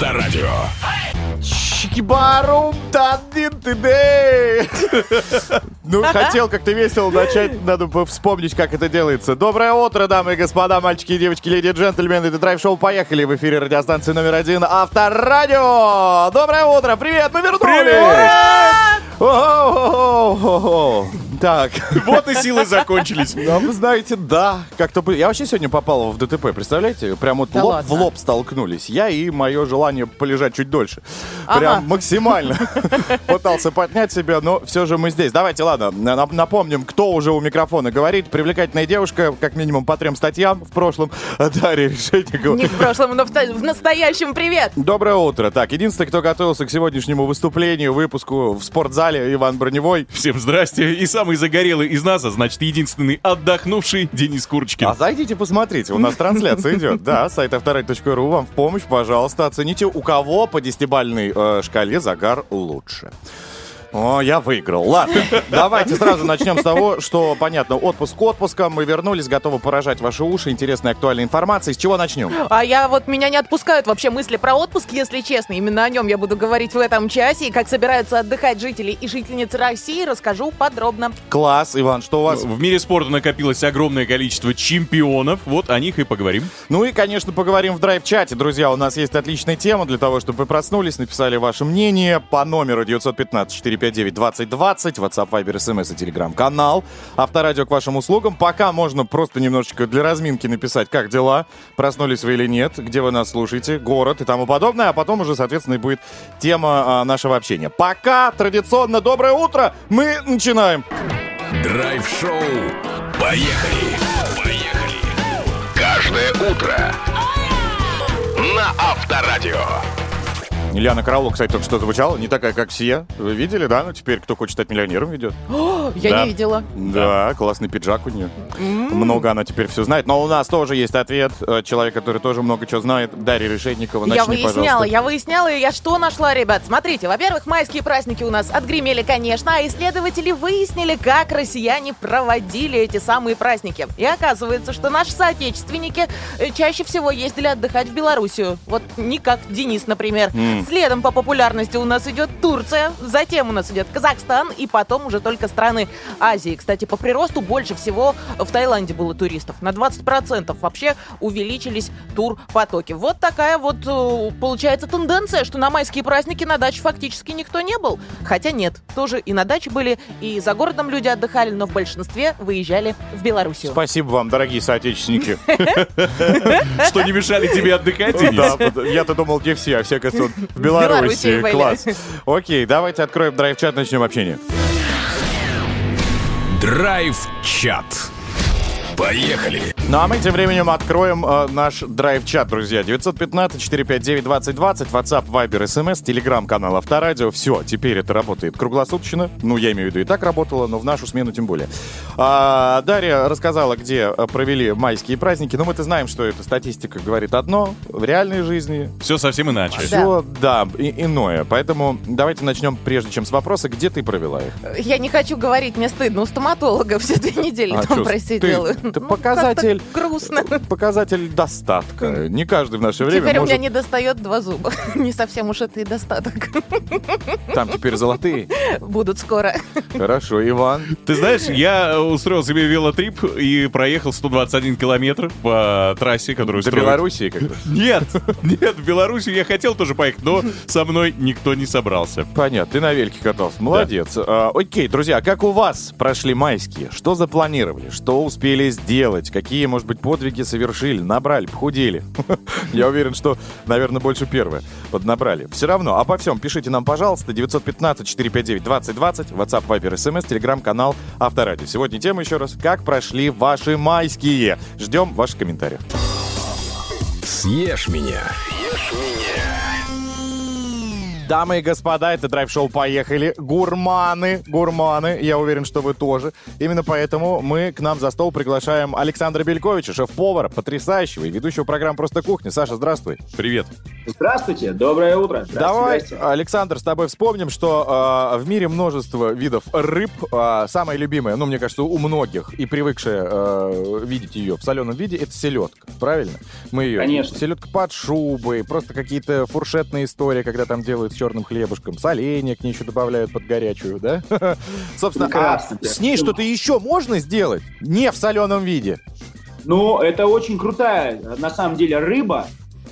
Авторадио. Чикибарум тандин ты Ну, хотел как-то весело начать, надо бы вспомнить, как это делается. Доброе утро, дамы и господа, мальчики и девочки, леди и джентльмены. Это драйв-шоу «Поехали» в эфире радиостанции номер один Авторадио. Доброе утро, привет, мы вернулись! О-о-о-о-о-о. Так, Вот и силы закончились. ну, вы знаете, да, как-то... бы- Я вообще сегодня попал в ДТП, представляете? Прям вот Да лоб ладно? в лоб столкнулись. Я и мое желание полежать чуть дольше. Прям Ага. максимально пытался поднять себя, но все же мы здесь. Давайте, ладно, на- напомним, кто уже у микрофона говорит. Привлекательная девушка, как минимум по трем статьям в прошлом. Дарья Решетникова. Не в прошлом, но в, та- в настоящем привет. Доброе утро. Так, единственный, кто готовился к сегодняшнему выступлению, выпуску в спортзале, Иван Броневой. Всем здрасте. И самый загорелый из нас, а значит, единственный отдохнувший Денис Курочкин. А зайдите, посмотрите, у нас трансляция идет. Да, сайт авторадио.ру вам в помощь, пожалуйста, оцените, у кого по десятибальной э, шкале загар лучше. О, я выиграл. Ладно, давайте сразу начнем с того, что, понятно, отпуск отпуском. Мы вернулись, готовы поражать ваши уши интересной актуальной информацией. С чего начнем? А я вот меня не отпускают вообще мысли про отпуск, если честно. Именно о нем я буду говорить в этом часе. И как собираются отдыхать жители и жительницы России, расскажу подробно. Класс, Иван, что у вас? В мире спорта накопилось огромное количество чемпионов. Вот о них и поговорим. Ну и, конечно, поговорим в драйв-чате. Друзья, у нас есть отличная тема для того, чтобы вы проснулись, написали ваше мнение по номеру 915-459-2020, WhatsApp, Viber, SMS и Telegram-канал. Авторадио к вашим услугам. Пока можно просто немножечко для разминки написать, как дела, проснулись вы или нет, где вы нас слушаете, город и тому подобное, а потом уже, соответственно, и будет тема а, нашего общения. Пока, традиционно, доброе утро, мы начинаем. Драйв-шоу. Поехали. Поехали. Каждое утро. На Авторадио. Ильяна Караулова, кстати, только что звучала, не такая, как все. Вы видели, да? Ну, теперь кто хочет стать миллионером ведет. Я Да. не видела. Да, классный пиджак у нее. Много она теперь все знает. Но у нас тоже есть ответ. Э, Человек, который тоже много чего знает. Дарья Решетникова. я Начни, выясняла, пожалуйста. я выясняла, и я что нашла, ребят? Смотрите, во-первых, майские праздники у нас отгремели, конечно, а исследователи выяснили, как россияне проводили эти самые праздники. И оказывается, что наши соотечественники э, чаще всего ездили отдыхать в Белоруссию. Вот не как Денис, например. Следом по популярности у нас идет Турция, затем у нас идет Казахстан, и потом уже только страны Азии. Кстати, по приросту больше всего в Таиланде было туристов. На 20% вообще увеличились турпотоки. Вот такая вот э, получается тенденция, что на майские праздники на даче фактически никто не был. Хотя нет, тоже и на даче были, и за городом люди отдыхали, но в большинстве выезжали в Белоруссию. Спасибо вам, дорогие соотечественники. Что не мешали тебе отдыхать? Да, я-то думал, где все, а все, оказывается, в Беларуси. Класс. Окей, давайте откроем драйв-чат, начнем общение. Драйв-чат. Поехали. Ну а мы тем временем откроем э, наш драйв-чат, друзья. 915-459-2020, WhatsApp, Viber, SMS, Telegram-канал Авторадио. Все, теперь это работает круглосуточно. Ну, я имею в виду, и так работало, но в нашу смену тем более. А, Дарья рассказала, где э, провели майские праздники. Ну, мы-то знаем, что эта статистика говорит одно. В реальной жизни Все совсем иначе. все, да, и- иное. Поэтому давайте начнем, прежде чем с вопроса, где ты провела их? Я не хочу говорить, мне стыдно. У стоматолога все две недели А там чё, просидела. ты- Ну, показатель. как-то грустно. Показатель достатка. Не каждый в наше время Теперь у может... меня не достает два зуба. Не совсем уж это и достаток. Там теперь золотые. Будут скоро. Хорошо, Иван. Ты знаешь, я устроил себе велотрип и проехал 121 километр по трассе, которую До. Белоруссии как. Нет, нет, в Белоруссию я хотел тоже поехать, но со мной никто не собрался. Понятно, ты на вельке катался. Молодец. А, окей, друзья, как у вас прошли майские? Что запланировали? Что успели сделать? Какие, может быть, подвиги совершили? Набрали, похудели? Я уверен, что, наверное, больше первое. Поднабрали. Все равно, обо всем пишите нам, пожалуйста. 915-459-2020, WhatsApp, Viber, SMS, Telegram-канал Авторадио. Сегодня тема еще раз. Как прошли ваши майские? Ждем ваших комментариев. Съешь меня. Дамы и господа, это драйв-шоу «Поехали». Гурманы, гурманы, я уверен, что вы тоже. Именно поэтому мы к нам за стол приглашаем Александра Бельковича, шеф-повара, потрясающего и ведущего программы «Просто кухня». Саша, здравствуй. Привет. Здравствуйте, доброе утро. Здравствуйте, Давай, здрасте. Александр, с тобой вспомним, что э, в мире множество видов рыб. Э, самая любимая, ну, мне кажется, у многих и привыкшая э, видеть ее в соленом виде, это селедка. Правильно? Мы ее... Конечно. Селедка под шубой, просто какие-то фуршетные истории, когда там делают черным хлебушком. Соленья к ней еще добавляют под горячую, да? Собственно, а с ней что-то еще можно сделать? Не в соленом виде. Ну, это очень крутая, на самом деле, рыба.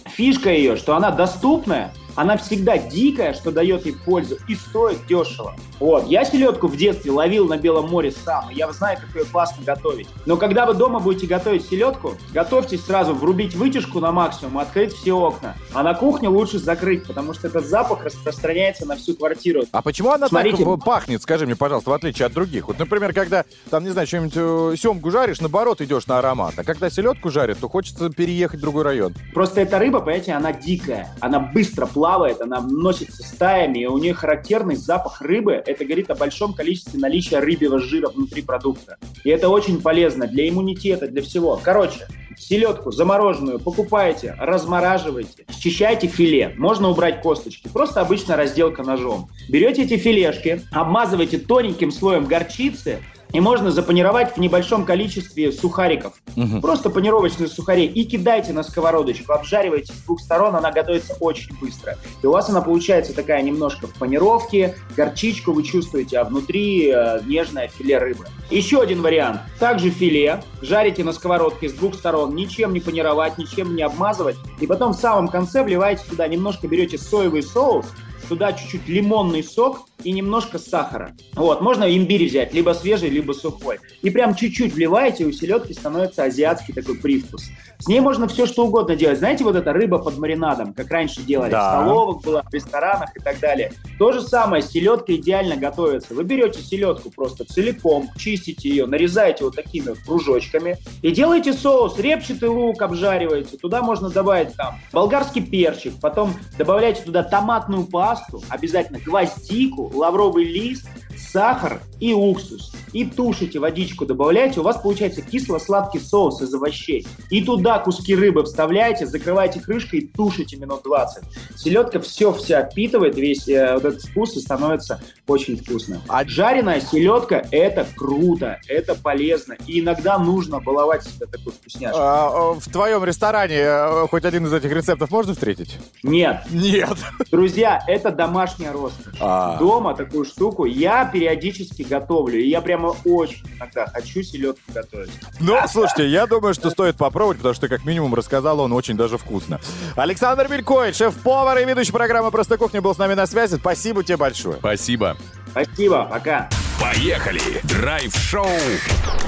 Фишка ее, что она доступная, она всегда дикая, что дает ей пользу, и стоит дешево. Вот. Я селедку в детстве ловил на Белом море сам, и я знаю, как ее классно готовить. Но когда вы дома будете готовить селедку, готовьтесь сразу врубить вытяжку на максимум, открыть все окна. А на кухне лучше закрыть, потому что этот запах распространяется на всю квартиру. А почему она Смотрите. так пахнет, скажи мне, пожалуйста, в отличие от других? Вот, например, когда, там, не знаю, что-нибудь э, семгу жаришь, наоборот, идешь на аромат. А когда селедку жарят, то хочется переехать в другой район. Просто эта рыба, понимаете, она дикая, она быстро плавает, она носится стаями, и у нее характерный запах рыбы. Это говорит о большом количестве наличия рыбьего жира внутри продукта. И это очень полезно для иммунитета, для всего. Короче, селедку замороженную покупаете, размораживаете, счищайте филе. Можно убрать косточки. Просто обычная разделка ножом. Берете эти филешки, обмазываете тоненьким слоем горчицы, и можно запанировать в небольшом количестве сухариков. Просто панировочные сухари. И кидайте на сковородочку, обжаривайте с двух сторон, она готовится очень быстро. И у вас она получается такая немножко в панировке, горчичку вы чувствуете, а внутри э, нежное филе рыбы. Еще один вариант. Также филе жарите на сковородке с двух сторон, ничем не панировать, ничем не обмазывать. И потом в самом конце вливаете туда, немножко берете соевый соус, туда чуть-чуть лимонный сок и немножко сахара. Вот, можно имбирь взять, либо свежий, либо сухой. И прям чуть-чуть вливаете, и у селедки становится азиатский такой привкус. С ней можно все что угодно делать. Знаете, вот эта рыба под маринадом, как раньше делали Да. в столовых, было, в ресторанах и так далее. То же самое, селедка идеально готовится. Вы берете селедку просто целиком, чистите ее, нарезаете вот такими кружочками и делаете соус, репчатый лук обжариваете. Туда можно добавить там болгарский перчик, потом добавляйте туда томатную пасту, обязательно гвоздику, лавровый лист, сахар и уксус. И тушите, водичку добавляете, у вас получается кисло-сладкий соус из овощей. И туда куски рыбы вставляете, закрываете крышкой и тушите минут 20. Селедка все вся впитывает, весь э, вот этот вкус и становится очень вкусно. А- Жареная селедка – это круто, это полезно. И иногда нужно баловать себя такой вкусняшкой. А, э, в твоем ресторане э, хоть один из этих рецептов можно встретить? Нет, Нет. друзья, это домашняя роскошь. А. Дома такую штуку я периодически готовлю. И я прямо очень иногда хочу селедку готовить. Ну, слушайте, я думаю, что стоит попробовать, потому что, как минимум, рассказал он очень даже вкусно. Александр Белькоин, шеф-повар и ведущий программы «Просто кухня» был с нами на связи. Спасибо тебе большое. Спасибо. Спасибо, пока. Поехали! Драйв-шоу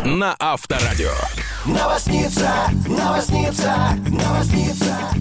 на Авторадио.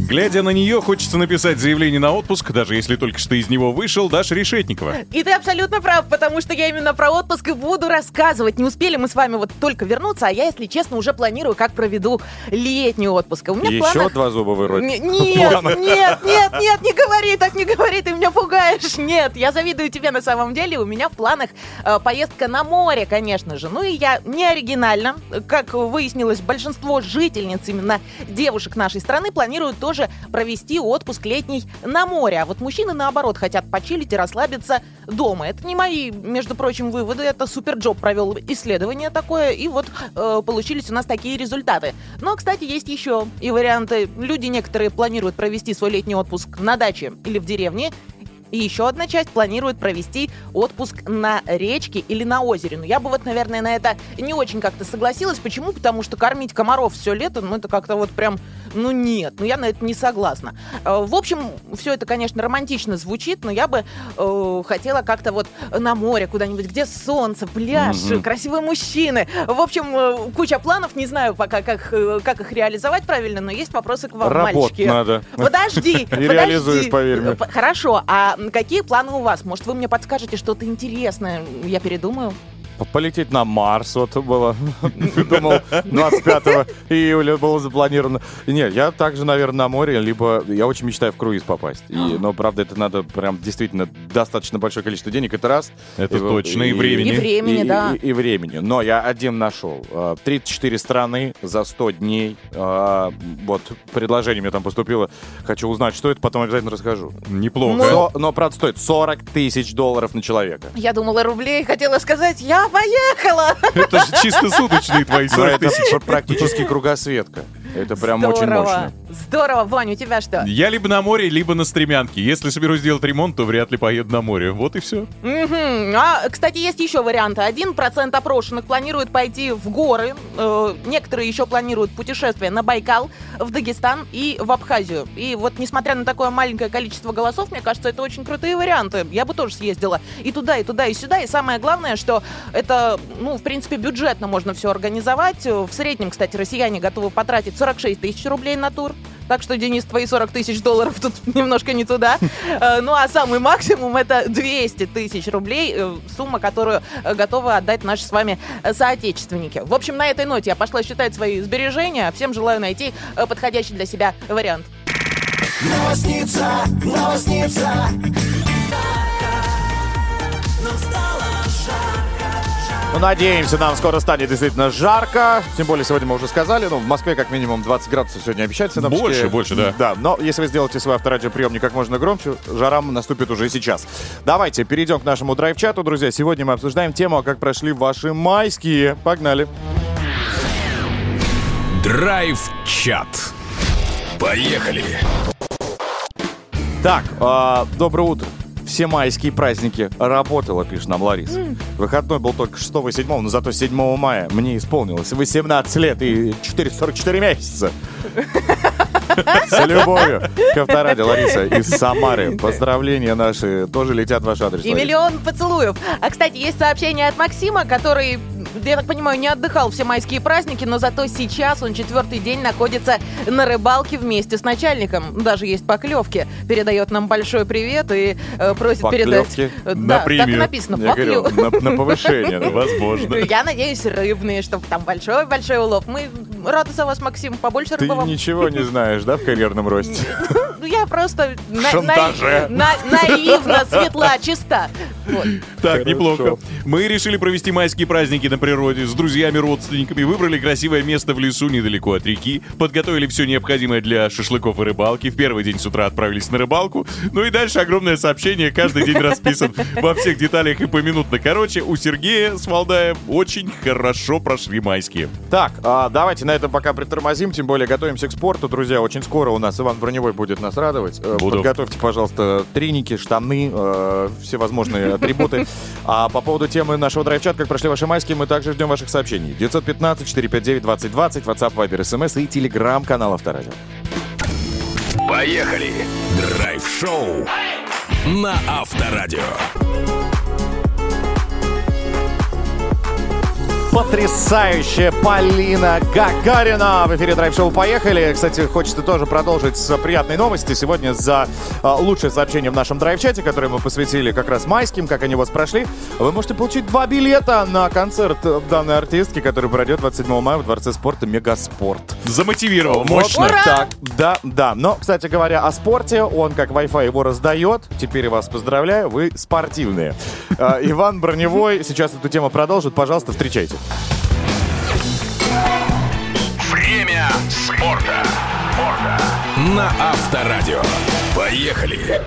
Глядя на нее, хочется написать заявление на отпуск, даже если только что из него вышел Даша Решетникова. И ты абсолютно прав, потому что я именно про отпуск и буду рассказывать. Не успели мы с вами вот только вернуться, а я, если честно, уже планирую, как проведу летний отпуск. У меня еще в планах... два зуба вырвать. Не- Нет, нет, нет, нет, не говори так, не говори, ты меня пугаешь. Нет, я завидую тебе на самом деле. У меня в планах э, поездка на море, конечно же. Ну и я не оригинально. Как выяснилось, большинство жительниц, именно девушек нашей страны, планируют тоже провести отпуск летний на море. А вот мужчины, наоборот, хотят почилить и расслабиться дома. Это не мои, между прочим, выводы. Это Superjob провел исследование такое, и вот э, получились у нас такие результаты. Но, кстати, есть еще и варианты. Люди некоторые планируют провести свой летний отпуск на даче или в деревне. И еще одна часть планирует провести отпуск на речке или на озере. Но я бы вот, наверное, на это не очень как-то согласилась. Почему? Потому что кормить комаров все лето, ну это как-то вот прям, ну нет, ну я на это не согласна. Э, В общем, все это, конечно, романтично звучит, но я бы э, хотела как-то вот на море куда-нибудь, где солнце, пляж, красивые мужчины. В общем, э, куча планов, не знаю пока, как, э, как их реализовать правильно, но есть вопросы к вам, Работать мальчики. надо. Подожди, подожди. реализуешь, поверь мне. Хорошо, а какие планы у вас? Может, вы мне подскажете что-то интересное? Я передумаю. Полететь на Марс, вот было, думал, 25 июля было запланировано. Нет, я также, наверное, на море, либо я очень мечтаю в круиз попасть. И, но, правда, это надо прям действительно достаточно большое количество денег, это раз. Это точно, и времени. И времени, и, да. И, и времени. Но я один нашел. Э, 34 страны за 100 дней. Э, Вот предложение мне там поступило. Хочу узнать, что это, потом обязательно расскажу. Неплохо. Со- но, правда, стоит 40 тысяч долларов на человека. Я думала рублей, хотела сказать, я поехала. Это же чисто суточные твои Но 40 это тысяч. пр- практически кругосветка. Это прям очень Здорово. мощно. Здорово, Вань, у тебя что? Я либо на море, либо на стремянке. Если соберусь сделать ремонт, то вряд ли поеду на море. Вот и все. Мгм. А, кстати, есть еще варианты. Один процент опрошенных планирует пойти в горы. Э, некоторые еще планируют путешествие на Байкал, в Дагестан и в Абхазию. И вот, несмотря на такое маленькое количество голосов, мне кажется, это очень крутые варианты. Я бы тоже съездила и туда, и туда, и сюда. И самое главное, что это, ну, в принципе, бюджетно можно все организовать. В среднем, кстати, россияне готовы потратить 46 тысяч рублей на тур. Так что, Денис, твои 40 тысяч долларов тут немножко не туда. Э, Ну а самый максимум это 200 тысяч рублей, э, сумма, которую э, готовы отдать наши с вами соотечественники. В общем, на этой ноте я пошла считать свои сбережения. Всем желаю найти подходящий для себя вариант. Ну, надеемся, нам скоро станет действительно жарко. Тем более, сегодня мы уже сказали, ну, в Москве как минимум 20 градусов сегодня обещается. синоптики. Больше, больше, да. Да, но если вы сделаете свой авторадиоприемник как можно громче, жара наступит уже и сейчас. Давайте перейдем к нашему драйв-чату, друзья. Сегодня мы обсуждаем тему, как прошли ваши майские. Погнали. Драйв-чат. Поехали. Так, а, доброе утро. Все майские праздники работала, пишет нам Лариса. Выходной был только 6 и 7, но зато 7 мая мне исполнилось 18 лет и 444 месяца. С любовью к авторадио, Лариса из Самары. Поздравления наши тоже летят в ваш адрес. И миллион поцелуев. А, кстати, есть сообщение от Максима, который, я так понимаю, не отдыхал все майские праздники, но зато сейчас он четвертый день находится на рыбалке вместе с начальником. Даже есть поклевки. Передает нам большой привет и э, просит Поклевки? передать... На Да, так и премию. написано. Я говорю, поклев- на, на повышение. Возможно. Я надеюсь, рыбные, чтобы там большой-большой улов. Мы рады за вас, Максим. Побольше Ты вам. ничего не знаешь, да, в карьерном росте? Ну, я просто на- Шантаже. на- на- наивно, светла, чиста. Вот. Так, неплохо. Мы решили провести майские праздники на природе с друзьями, родственниками, выбрали красивое место в лесу недалеко от реки, подготовили все необходимое для шашлыков и рыбалки. В первый день с утра отправились на рыбалку. Ну и дальше огромное сообщение, каждый день расписан во всех деталях и поминутно. Короче, у Сергея с Валдаем очень хорошо прошли майские. Так, а, давайте на этом пока притормозим, тем более готовимся к спорту, друзья. Очень скоро у нас Иван Броневой будет нас радовать. Э, Буду. Подготовьте, пожалуйста, треники, штаны, э, всевозможные атрибуты. А по поводу темы нашего драйв-чат, как прошли ваши майские, мы также ждем ваших сообщений. 915-459-2020, WhatsApp, Viber, SMS и телеграм-канал Авторадио. Поехали. Драйв-шоу на Авторадио. Потрясающая Полина Гагарина в эфире драйв-шоу «Поехали». Кстати, хочется тоже продолжить с приятной новости. Сегодня за а, лучшее сообщение в нашем драйв-чате, которое мы посвятили как раз майским, как они у вас прошли, вы можете получить два билета на концерт данной артистки, который пройдет 27 мая в Дворце спорта «Мегаспорт». Замотивировал, мощно. Ура! Так, да, да. Но, кстати говоря, о спорте, он как Wi-Fi его раздает. Теперь вас поздравляю, вы спортивные. А, Иван Броневой сейчас эту тему продолжит. Пожалуйста, встречайте. Время спорта. На Авторадио. Поехали.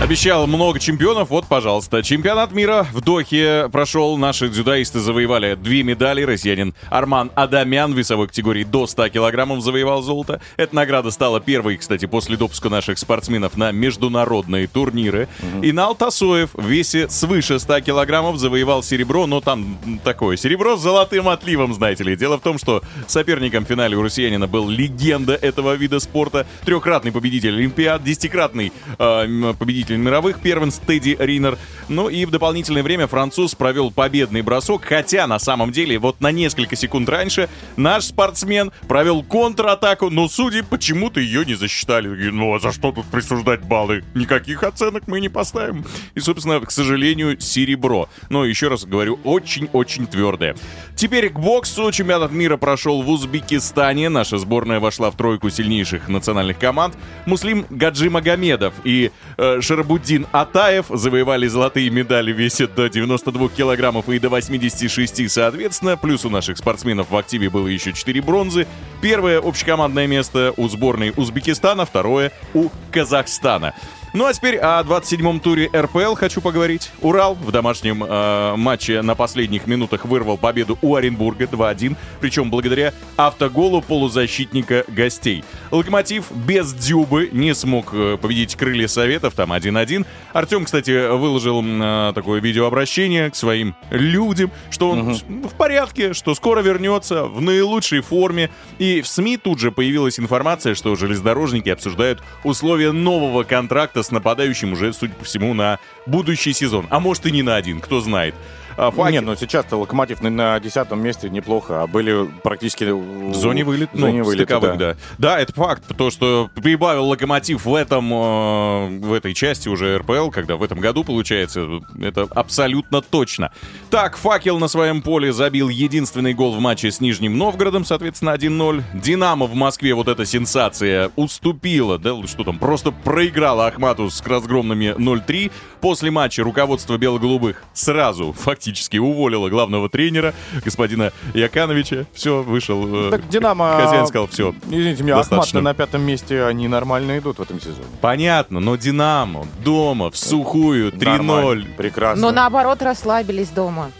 Обещал много чемпионов, вот, пожалуйста. Чемпионат мира в Дохе прошел. Наши дзюдоисты завоевали две медали. Россиянин Арман Адамян в весовой категории до 100 килограммов завоевал золото. Эта награда стала первой, кстати, после допуска наших спортсменов на международные турниры. Инал Тасоев в весе свыше 100 килограммов завоевал серебро, но там такое серебро с золотым отливом, знаете ли. Дело в том, что соперником в финале у россиянина был легенда этого вида спорта, трехкратный победитель Олимпиад, десятикратный э, победитель победитель мировых первенств Тедди Ринер. Ну и в дополнительное время француз провел победный бросок, хотя на самом деле вот на несколько секунд раньше наш спортсмен провел контратаку, но судьи почему-то ее не засчитали. Ну а за что тут присуждать баллы? Никаких оценок мы не поставим. И, собственно, к сожалению, серебро. Но еще раз говорю, очень-очень твердое. Теперь к боксу. Чемпионат мира прошел в Узбекистане. Наша сборная вошла в тройку сильнейших национальных команд. Муслим Гаджи Магомедов и э, Шарабуддин Атаев завоевали золотые медали в весе до 92 килограммов и до 86 соответственно. Плюс у наших спортсменов в активе было еще 4 бронзы. Первое общекомандное место у сборной Узбекистана, второе у Казахстана. Ну а теперь о 27-м туре РПЛ хочу поговорить. Урал в домашнем э, матче на последних минутах вырвал победу у Оренбурга 2-1, причем благодаря автоголу полузащитника гостей. Локомотив без Дюбы не смог э, победить крылья Советов, там 1-1. Артем, кстати, выложил э, такое видеообращение к своим людям, что он угу. в порядке, что скоро вернется в наилучшей форме. И в СМИ тут же появилась информация, что железнодорожники обсуждают условия нового контракта с нападающим уже, судя по всему, на будущий сезон. А может и не на один, кто знает. А, Факи... Нет, ну сейчас-то Локомотив на десятом месте неплохо, а были практически... В зоне вылет, в зоне ну, вылета, да. да. Да, это факт, то, что прибавил Локомотив в этом, э, в этой части уже РПЛ, когда в этом году получается, это абсолютно точно. Так, Факел на своем поле забил единственный гол в матче с Нижним Новгородом, соответственно, 1-0. Динамо в Москве, вот эта сенсация, уступила, да, что там, просто проиграла Ахмату с разгромными 0-3. После матча руководство бело-голубых сразу фактически фактически уволила главного тренера, господина Якановича. Все, вышел. Э, так Динамо... Хозяин сказал, все, Извините меня, Ахмат на пятом месте, они нормально идут в этом сезоне. Понятно, но Динамо дома, в сухую, 3-0. Прекрасно. Но наоборот расслабились дома.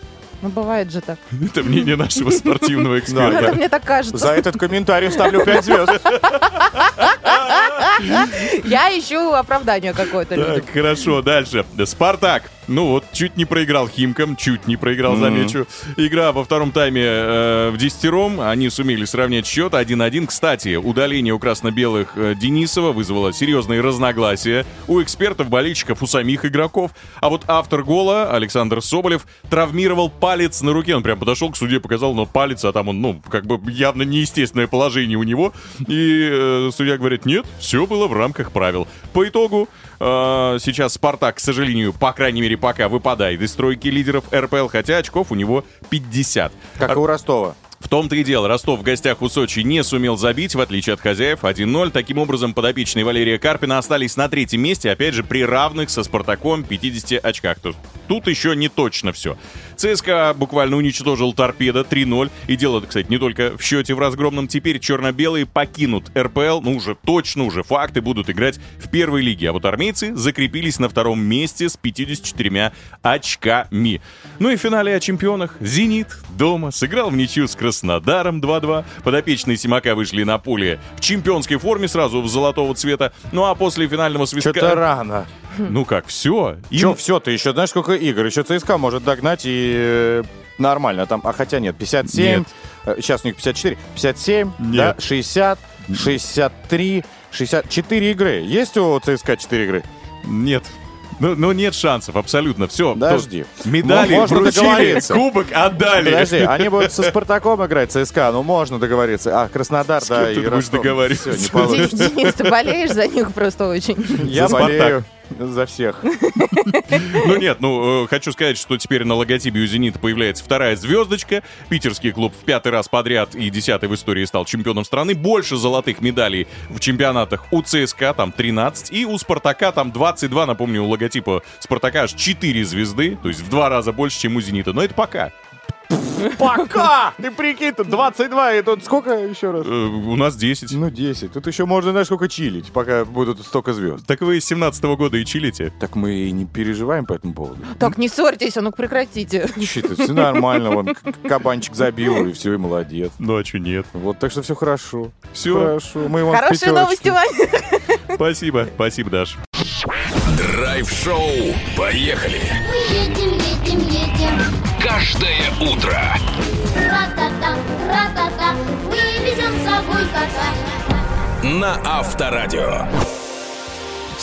Ну, бывает же так. Это мнение нашего спортивного эксперта. Это мне так кажется. За этот комментарий ставлю 5 звезд. Я ищу оправдание какое-то. Так, хорошо, дальше. Спартак. Ну вот, чуть не проиграл Химкам, чуть не проиграл, замечу. Игра во втором тайме э, в десятером. Они сумели сравнять счет 1-1. Кстати, удаление у красно-белых э, Денисова вызвало серьезные разногласия у экспертов, болельщиков, у самих игроков. А вот автор гола, Александр Соболев, травмировал палец на руке. Он прям подошел к суде, показал, но палец, а там он, ну, как бы явно неестественное положение у него. И э, судья говорит, нет, все было в рамках правил. По итогу э, сейчас Спартак, к сожалению, по крайней мере, пока выпадает из стройки лидеров РПЛ, хотя очков у него 50. Как и у Ростова. В том-то и дело, Ростов в гостях у Сочи не сумел забить, в отличие от хозяев, 1-0. Таким образом, подопечные Валерия Карпина остались на третьем месте, опять же, при равных со Спартаком 50 очках. Тут еще не точно все. ЦСКА буквально уничтожил торпеда 3-0. И дело, кстати, не только в счете в разгромном. Теперь черно-белые покинут РПЛ. Ну, уже точно, уже факты будут играть в первой лиге. А вот армейцы закрепились на втором месте с 54 очками. Ну и в финале о чемпионах. «Зенит» дома сыграл в ничью с Краснодаром 2-2. Подопечные Симака вышли на поле в чемпионской форме сразу в золотого цвета. Ну а после финального свистка... Что-то рано. Ну как, все? Им... Че все? Ты еще знаешь, сколько игр? Еще ЦСКА может догнать и э, нормально. Там, а хотя нет, 57. Нет. Сейчас у них 54. 57, нет. да, 60, 63, 64 игры. Есть у ЦСКА 4 игры? Нет. Ну, ну нет шансов, абсолютно. Все. Подожди. Медали можно вручили, кубок отдали. Подожди, они будут со Спартаком играть, ЦСКА, ну можно договориться. А, Краснодар, С да, ты и будешь договариваться? Все, не получится. Денис, ты болеешь за них просто очень. Я болею. За всех. Ну нет, ну э, хочу сказать, что теперь на логотипе у «Зенита» появляется вторая звездочка. Питерский клуб в пятый раз подряд и десятый в истории стал чемпионом страны. Больше золотых медалей в чемпионатах у ЦСКА, там 13, и у «Спартака» там 22. Напомню, у логотипа «Спартака» аж 4 звезды, то есть в два раза больше, чем у «Зенита». Но это пока. Пока! Ты прикинь, тут 22, и тут сколько еще раз? Э, у нас 10. Ну, 10. Тут еще можно, знаешь, сколько чилить, пока будут столько звезд. Так вы из 17 года и чилите. Так мы и не переживаем по этому поводу. Так, не ссорьтесь, а ну прекратите. Че все нормально, вон, кабанчик забил, и все, и молодец. Ну, а что нет? Вот, так что все хорошо. Все. Хорошо. Мы вам Хорошие новости, Ваня. Спасибо, спасибо, Даш. Драйв-шоу. Поехали. Мы едем. Каждое утро. Ра-та-та, ра-та-та, мы везем с собой кота. На Авторадио.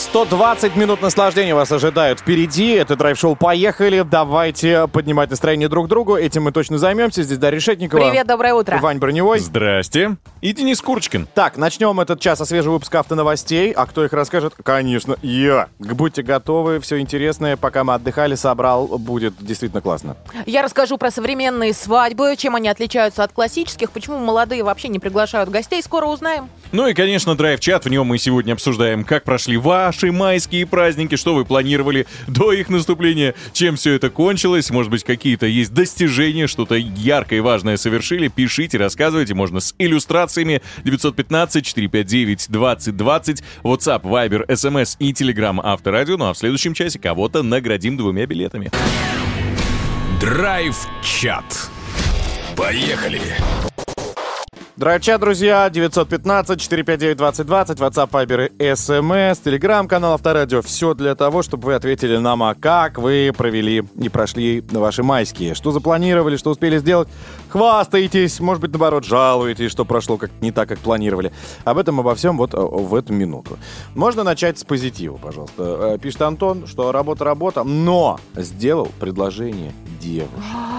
120 минут наслаждения вас ожидают впереди. Это драйв-шоу «Поехали». Давайте поднимать настроение друг другу. Этим мы точно займемся. Здесь Дарья Решетникова. Привет, доброе утро. Вань Броневой. Здрасте. И Денис Курочкин. Так, начнем этот час со свежего выпуска автоновостей. А кто их расскажет? Конечно, я. Будьте готовы, все интересное, пока мы отдыхали, собрал. Будет действительно классно. Я расскажу про современные свадьбы, чем они отличаются от классических, почему молодые вообще не приглашают гостей, скоро узнаем. Ну и, конечно, драйв-чат. В нем мы сегодня обсуждаем, как прошли ваши майские праздники, что вы планировали до их наступления, чем все это кончилось, может быть, какие-то есть достижения, что-то яркое и важное совершили. Пишите, рассказывайте, можно с иллюстрациями 915-459-2020, WhatsApp, Viber, SMS и Telegram Авторадио. Ну а в следующем часе кого-то наградим двумя билетами. Драйв-чат. Поехали. Драйв-чат, друзья, 915-459-2020, WhatsApp, Viber, SMS, Телеграм-канал Авторадио. Все для того, чтобы вы ответили нам, а как вы провели и прошли ваши майские. Что запланировали, что успели сделать. Хвастаетесь, может быть, наоборот, жалуетесь, что прошло как не так, как планировали. Об этом, обо всем вот э, в эту минуту. Можно начать с позитива, пожалуйста. Э, Пишет Антон, что работа-работа, но сделал предложение девушке.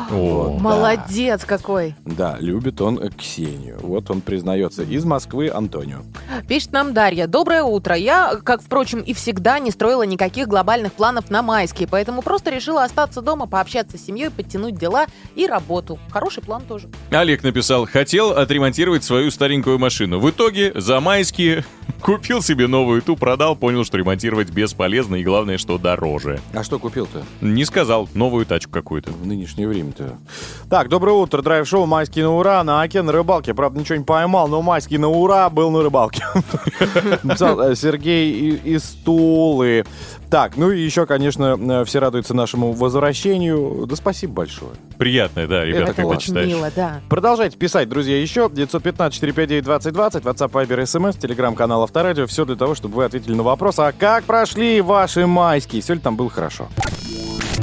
Вот, да. Молодец какой. Да, любит он Ксению. Вот он признается. Из Москвы Антонио. Пишет нам Дарья. Доброе утро. Я, как, впрочем, и всегда не строила никаких глобальных планов на майские, поэтому просто решила остаться дома, пообщаться с семьей, подтянуть дела и работу. Хороший план тоже. Олег написал, хотел отремонтировать свою старенькую машину. В итоге за майские купил себе новую, ту продал, понял, что ремонтировать бесполезно и главное, что дороже. А что купил-то Не сказал, новую тачку какую-то. в нынешнее время-то? Так, доброе утро. Драйв-шоу «Майский на ура» на Оке на рыбалке. Правда, ничего не поймал, но «Майский на ура» был на рыбалке. Написал э, Сергей и- из Тулы. Так, ну и еще, конечно, э, все радуются нашему возвращению. Да спасибо большое. Приятное, да, ребята, Это когда читаешь. мило, да. Продолжайте писать, друзья, еще. 915-459-2020, WhatsApp, Viber, SMS, телеграм-канал Авторадио. Все для того, чтобы вы ответили на вопрос, а как прошли ваши майские? Все ли там было хорошо?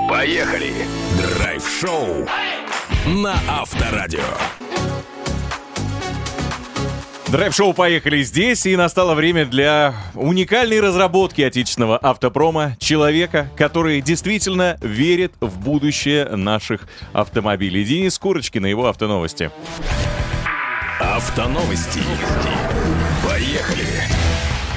Поехали. Драйв-шоу на Авторадио. Драйв-шоу «Поехали» здесь, и настало время для уникальной разработки отечественного автопрома. Человека, который действительно верит в будущее наших автомобилей. Денис Курочкин и его автоновости. Автоновости. Поехали.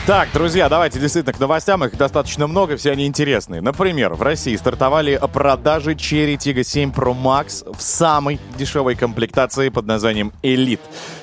Так, друзья, давайте действительно к новостям. Их достаточно много, все они интересные. Например, в России стартовали продажи Cherry Tiggo 7 Pro Max в самой дешевой комплектации под названием Elite.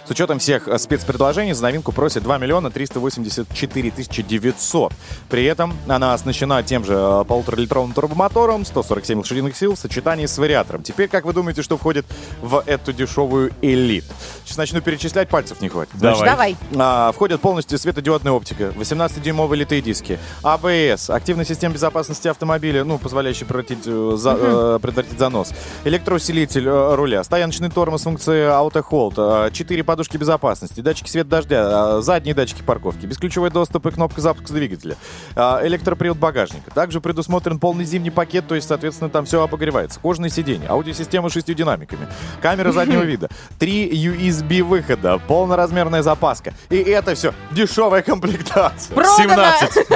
С учетом всех э, спецпредложений за новинку просят 2 миллиона 384 тысячи 900. При этом она оснащена тем же э, полуторалитровым турбомотором, 147 лошадиных сил в сочетании с вариатором. Теперь, как вы думаете, что входит в эту дешевую Elite? Сейчас начну перечислять, пальцев не хватит. Давай. Давай. А, входят полностью светодиодная оптика, 18-дюймовые литые диски, АБС, активная система безопасности автомобиля, ну, позволяющая превратить, э, за- э, предотвратить занос, электроусилитель э, руля, стояночный тормоз функции Auto-Hold, 4 подушки безопасности, датчики свет дождя, э, задние датчики парковки, бесключевой доступ и кнопка запуска двигателя, э, электропривод багажника. Также предусмотрен полный зимний пакет, то есть, соответственно, там все обогревается. Кожаные сиденья, аудиосистема с шестью динамиками, камера заднего вида, три USB выхода, полноразмерная запаска. И это все дешевая комплектация. Продано! 17.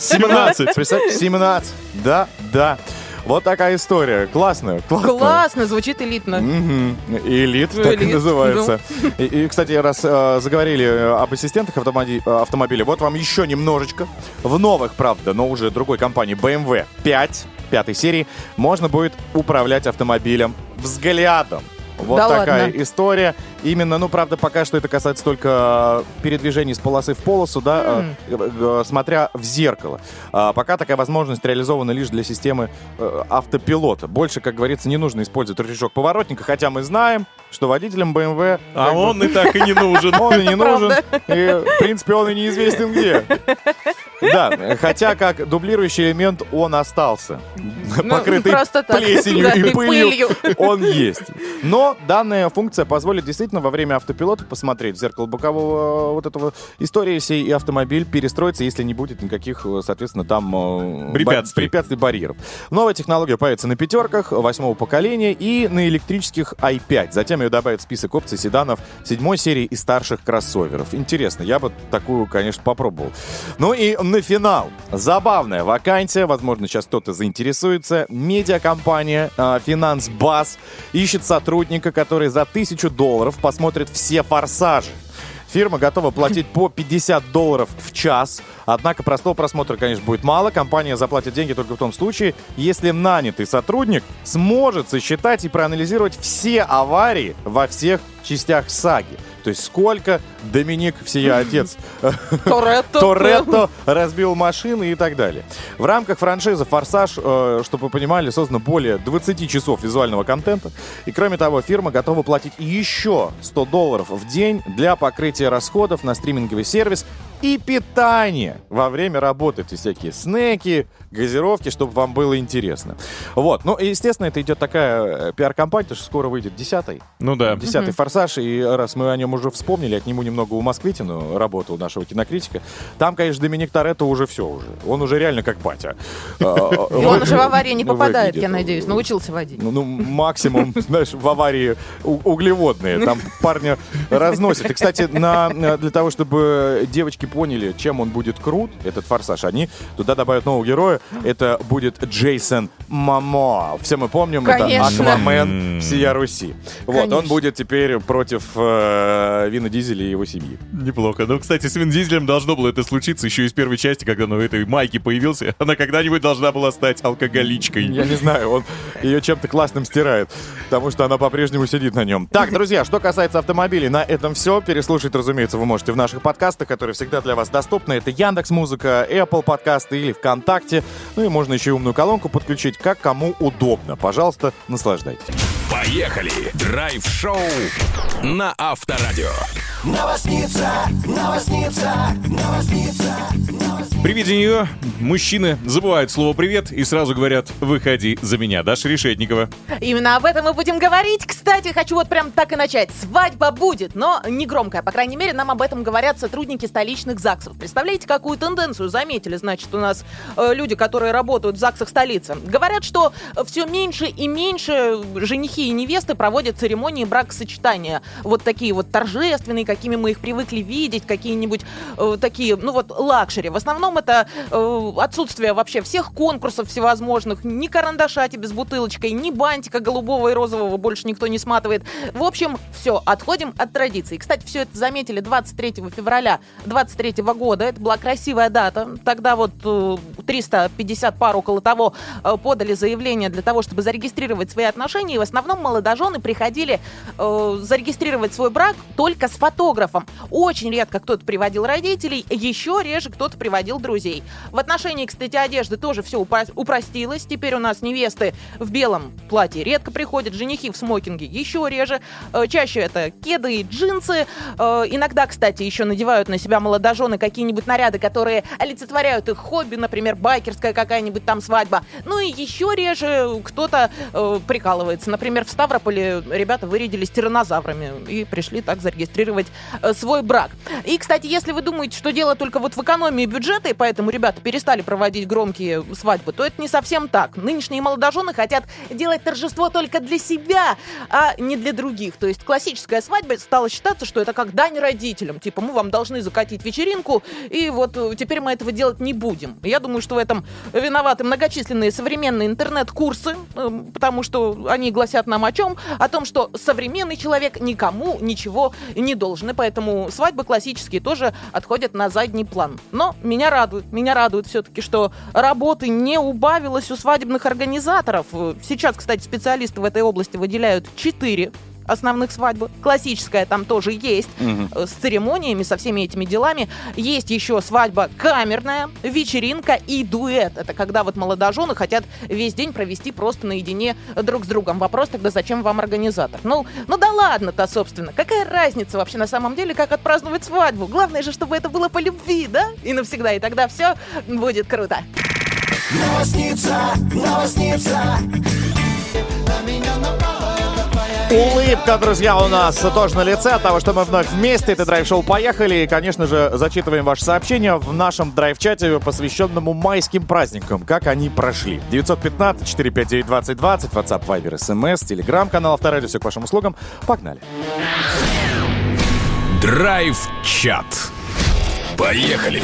17. Представь, 17. Да, да. Вот такая история. Классная, классная. Классно, звучит элитно. Мгм. Элит, Ну, так и элит, называется. И, и, кстати, раз э, заговорили э, об ассистентах автомоби- э, автомобиля, вот вам еще немножечко. В новых, правда, но уже другой компании BMW 5, пятой серии, можно будет управлять автомобилем взглядом. Вот Да такая ладно? история. Именно, ну, правда, пока что это касается только э, передвижений с полосы в полосу, да, э, смотря в зеркало. А пока такая возможность реализована лишь для системы автопилота. Больше, как говорится, не нужно использовать рычажок поворотника, хотя мы знаем, что водителям BMW... А как бы, он и так и не нужен. он и не нужен. И, в принципе, он и неизвестен где. Да, хотя как дублирующий элемент он остался. Покрытый Ну, так. плесенью Да, и и пылью. Он есть. Но данная функция позволит действительно во время автопилота посмотреть в зеркало бокового э, вот этого истории всей и автомобиль перестроится, если не будет никаких, э, соответственно, там э, Препятствий. препятствий, барьеров. Новая технология появится на пятерках восьмого поколения и на электрических i5. Затем ее добавят в список опций седанов седьмой серии и старших кроссоверов. Интересно, я бы такую, конечно, попробовал. Ну и на финал. Забавная вакансия, возможно, сейчас кто-то заинтересуется. Медиакомпания э, ищет сотрудника, который за тысячу долларов посмотрит все форсажи. Фирма готова платить по 50 долларов в час. Однако простого просмотра, конечно, будет мало. Компания заплатит деньги только в том случае, если нанятый сотрудник сможет сосчитать и проанализировать все аварии во всех частях саги. То есть сколько Доминик, всея отец, Торетто. Торетто разбил машины и так далее. В рамках франшизы «Форсаж», э, чтобы вы понимали, создано более 20 часов визуального контента. И кроме того, фирма готова платить еще 100 долларов в день для покрытия расходов на стриминговый сервис и питание во время работы. То есть всякие снеки, газировки, чтобы вам было интересно. Вот. Ну, и, естественно, это идет такая э, пиар-компания, потому что скоро выйдет десятый. Ну да. Десятый форсаж, и раз мы о нем уже вспомнили, от нему немного у Москвитину работал нашего кинокритика. Там, конечно, Доминик Торетто уже все уже. Он уже реально как батя. И он уже в аварии не попадает, я надеюсь. Научился водить. Ну, ну, максимум, знаешь, в аварии углеводные. Там парня разносит. И, кстати, на, для того, чтобы девочки поняли, чем он будет крут, этот форсаж, они туда добавят нового героя. Это будет Джейсон Мамо. Все мы помним, Конечно. это Аквамен всея Руси. Вот, он будет теперь против э, Вина Дизеля и его семьи. Неплохо. Ну, кстати, с Вин Дизелем должно было это случиться еще из первой части, когда в этой майке появился. Она когда-нибудь должна была стать алкоголичкой. Я не знаю, он ее чем-то классным стирает, потому что она по-прежнему сидит на нем. Так, друзья, что касается автомобилей, на этом все. Переслушать, разумеется, вы можете в наших подкастах, которые всегда для вас доступны. Это Яндекс Музыка, Apple подкасты или ВКонтакте. Ну и можно еще и умную колонку подключить, как кому удобно. Пожалуйста, наслаждайтесь. Поехали! Драйв-шоу на Авторадио. При виде нее мужчины забывают слово «привет» и сразу говорят «выходи за меня». Даша Решетникова. Именно об этом мы будем говорить. Кстати, хочу вот прям так и начать. Свадьба будет, но не громкая. По крайней мере, нам об этом говорят сотрудники столичных ЗАГСов. Представляете, какую тенденцию заметили, значит, у нас э, люди, которые работают в ЗАГСах столицы. Говорят, что все меньше и меньше женихи и невесты проводят церемонии бракосочетания. Вот такие вот торжественные, какими мы их привыкли видеть, какие-нибудь э, такие, ну вот, luxury. В основном это э, отсутствие вообще всех конкурсов всевозможных, ни карандаша тебе с бутылочкой, ни бантика голубого и розового больше никто не сматывает. В общем, все, отходим от традиций. Кстати, все это заметили 23 февраля 23 года. Это была красивая дата. Тогда вот э, 350 пар около того э, подали заявление для того, чтобы зарегистрировать свои отношения. И в основном молодожены приходили э, зарегистрировать свой брак только с фотографом. Очень редко кто-то приводил родителей, еще реже кто-то приводил друзей. В отношении, кстати, одежды тоже все упростилось. Теперь у нас невесты в белом платье редко приходят, женихи в смокинге еще реже. Э, Чаще это кеды и джинсы. Э, Иногда, кстати, еще надевают на себя молодожены какие-нибудь наряды, которые олицетворяют их хобби, например, байкерская какая-нибудь там свадьба. Ну и еще реже кто-то э, прикалывается. Например, в Ставрополе ребята вырядились тиранозаврами и пришли так зарегистрировать свой брак. И, кстати, если вы думаете, что дело только вот в экономии бюджета, и поэтому ребята перестали проводить громкие свадьбы, то это не совсем так. Нынешние молодожены хотят делать торжество только для себя, а не для других. То есть классическая свадьба стала считаться, что это как дань родителям. Типа, мы вам должны закатить вечеринку, и вот э, теперь мы этого делать не будем. Я думаю, что в этом виноваты многочисленные современные интернет-курсы, э, потому что они гласят нам о чем? О том, что современный человек никому ничего не должен. И поэтому свадьбы классические тоже отходят на задний план. Но меня радует, меня радует все-таки, что работы не убавилось у свадебных организаторов. Сейчас, кстати, специалисты в этой области выделяют 4 основных свадьбы. Классическая там тоже есть, э, с церемониями, со всеми этими делами. Есть еще свадьба камерная, вечеринка и дуэт. Это когда вот молодожены хотят весь день провести просто наедине друг с другом. Вопрос тогда, зачем вам организатор? Ну, ну да ладно-то, собственно. Какая разница вообще на самом деле, как отпраздновать свадьбу? Главное же, чтобы это было по любви, да? И навсегда. И тогда все будет круто. Улыбка, друзья, у нас тоже на лице от того, что мы вновь вместе. Это драйв-шоу «Поехали». И, конечно же, зачитываем ваши сообщения в нашем драйв-чате, посвященному майским праздникам. Как они прошли. 915-459-2020, WhatsApp, Viber, SMS, Telegram, канал Авторадио. Все к вашим услугам. Погнали. Драйв-чат. Поехали!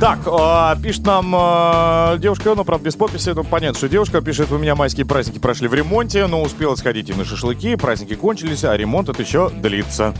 Так, а, пишет нам а, девушка, ну, правда, без подписи, ну, понятно, что девушка пишет, у меня майские праздники прошли в ремонте, но успела сходить и на шашлыки, праздники кончились, а ремонт это еще длится.